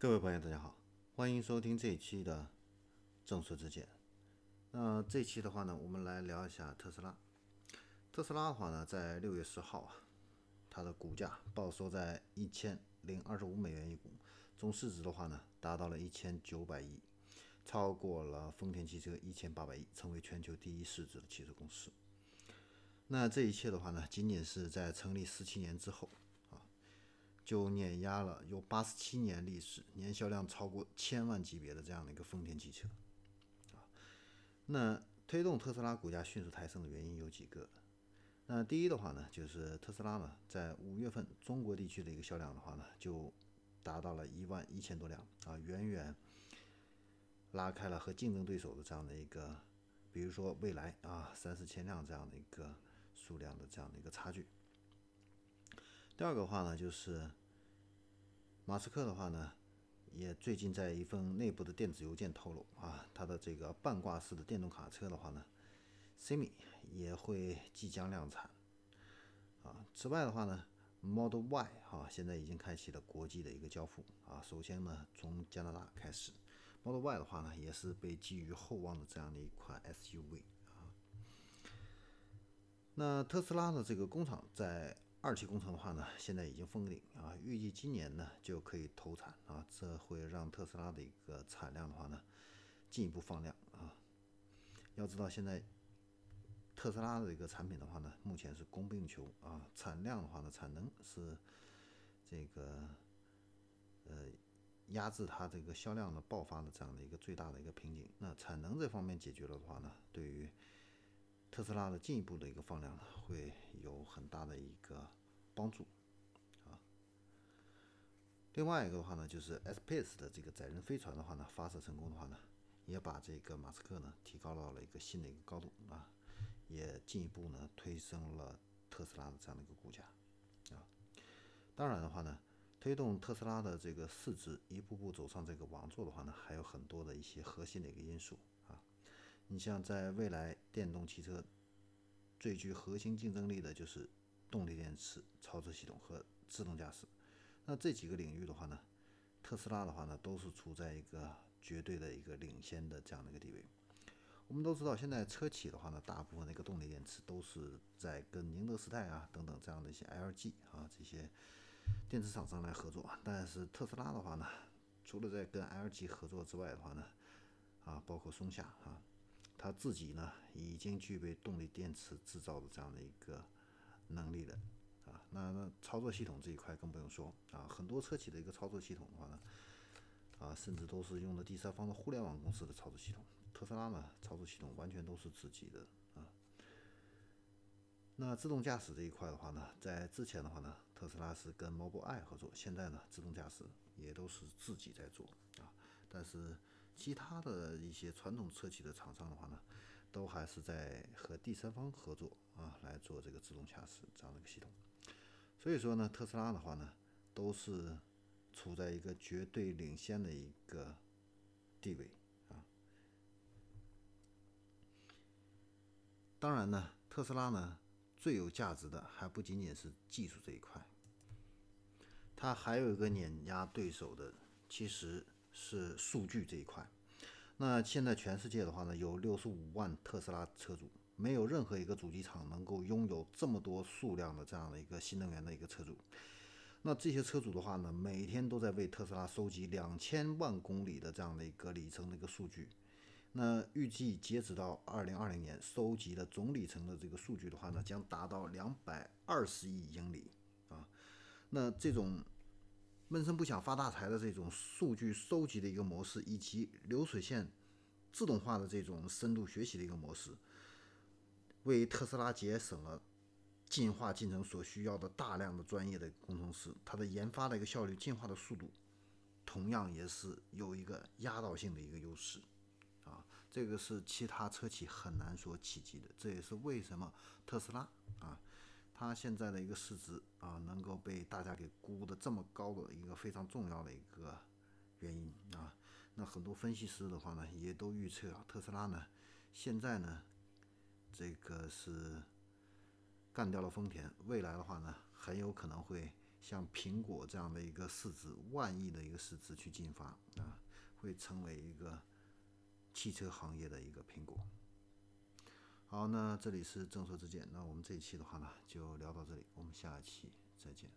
各位朋友，大家好，欢迎收听这一期的正说之见。那这期的话呢，我们来聊一下特斯拉。特斯拉的话呢，在六月十号啊，它的股价报收在一千零二十五美元一股，总市值的话呢，达到了一千九百亿，超过了丰田汽车一千八百亿，成为全球第一市值的汽车公司。那这一切的话呢，仅仅是在成立十七年之后。就碾压了有八十七年历史、年销量超过千万级别的这样的一个丰田汽车，啊，那推动特斯拉股价迅速抬升的原因有几个。那第一的话呢，就是特斯拉呢在五月份中国地区的一个销量的话呢，就达到了一万一千多辆啊，远远拉开了和竞争对手的这样的一个，比如说蔚来啊三四千辆这样的一个数量的这样的一个差距。第二个话呢，就是。马斯克的话呢，也最近在一份内部的电子邮件透露啊，他的这个半挂式的电动卡车的话呢，Semi 也会即将量产啊。此外的话呢，Model Y 哈现在已经开启了国际的一个交付啊。首先呢，从加拿大开始，Model Y 的话呢，也是被寄予厚望的这样的一款 SUV 啊。那特斯拉的这个工厂在。二期工程的话呢，现在已经封顶啊，预计今年呢就可以投产啊，这会让特斯拉的一个产量的话呢进一步放量啊。要知道现在特斯拉的一个产品的话呢，目前是供不应求啊，产量的话呢，产能是这个呃压制它这个销量的爆发的这样的一个最大的一个瓶颈。那产能这方面解决了的话呢，对于特斯拉的进一步的一个放量呢，会有很大的一个帮助啊。另外一个的话呢，就是 Space 的这个载人飞船的话呢，发射成功的话呢，也把这个马斯克呢提高到了一个新的一个高度啊，也进一步呢推升了特斯拉的这样的一个股价啊。当然的话呢，推动特斯拉的这个市值一步步走上这个王座的话呢，还有很多的一些核心的一个因素啊。你像在未来电动汽车最具核心竞争力的就是动力电池、操作系统和自动驾驶。那这几个领域的话呢，特斯拉的话呢，都是处在一个绝对的一个领先的这样的一个地位。我们都知道，现在车企的话呢，大部分的一个动力电池都是在跟宁德时代啊等等这样的一些 LG 啊这些电池厂商来合作。但是特斯拉的话呢，除了在跟 LG 合作之外的话呢，啊，包括松下啊。他自己呢，已经具备动力电池制造的这样的一个能力了啊。那那操作系统这一块更不用说啊，很多车企的一个操作系统的话呢，啊，甚至都是用的第三方的互联网公司的操作系统。特斯拉呢，操作系统完全都是自己的啊。那自动驾驶这一块的话呢，在之前的话呢，特斯拉是跟 Mobileye 合作，现在呢，自动驾驶也都是自己在做啊。但是其他的一些传统车企的厂商的话呢，都还是在和第三方合作啊，来做这个自动驾驶这样的一个系统。所以说呢，特斯拉的话呢，都是处在一个绝对领先的一个地位啊。当然呢，特斯拉呢最有价值的还不仅仅是技术这一块，它还有一个碾压对手的，其实。是数据这一块，那现在全世界的话呢，有六十五万特斯拉车主，没有任何一个主机厂能够拥有这么多数量的这样的一个新能源的一个车主。那这些车主的话呢，每天都在为特斯拉收集两千万公里的这样的一个里程的一个数据。那预计截止到二零二零年，收集的总里程的这个数据的话呢，将达到两百二十亿英里啊。那这种。闷声不响发大财的这种数据收集的一个模式，以及流水线自动化的这种深度学习的一个模式，为特斯拉节省了进化进程所需要的大量的专业的工程师，它的研发的一个效率、进化的速度，同样也是有一个压倒性的一个优势啊！这个是其他车企很难所企及的，这也是为什么特斯拉啊。它现在的一个市值啊，能够被大家给估的这么高的一个非常重要的一个原因啊，那很多分析师的话呢，也都预测啊，特斯拉呢，现在呢，这个是干掉了丰田，未来的话呢，很有可能会像苹果这样的一个市值万亿的一个市值去进发啊，会成为一个汽车行业的一个苹果。好，那这里是正说之见，那我们这一期的话呢就聊到这里，我们下一期再见。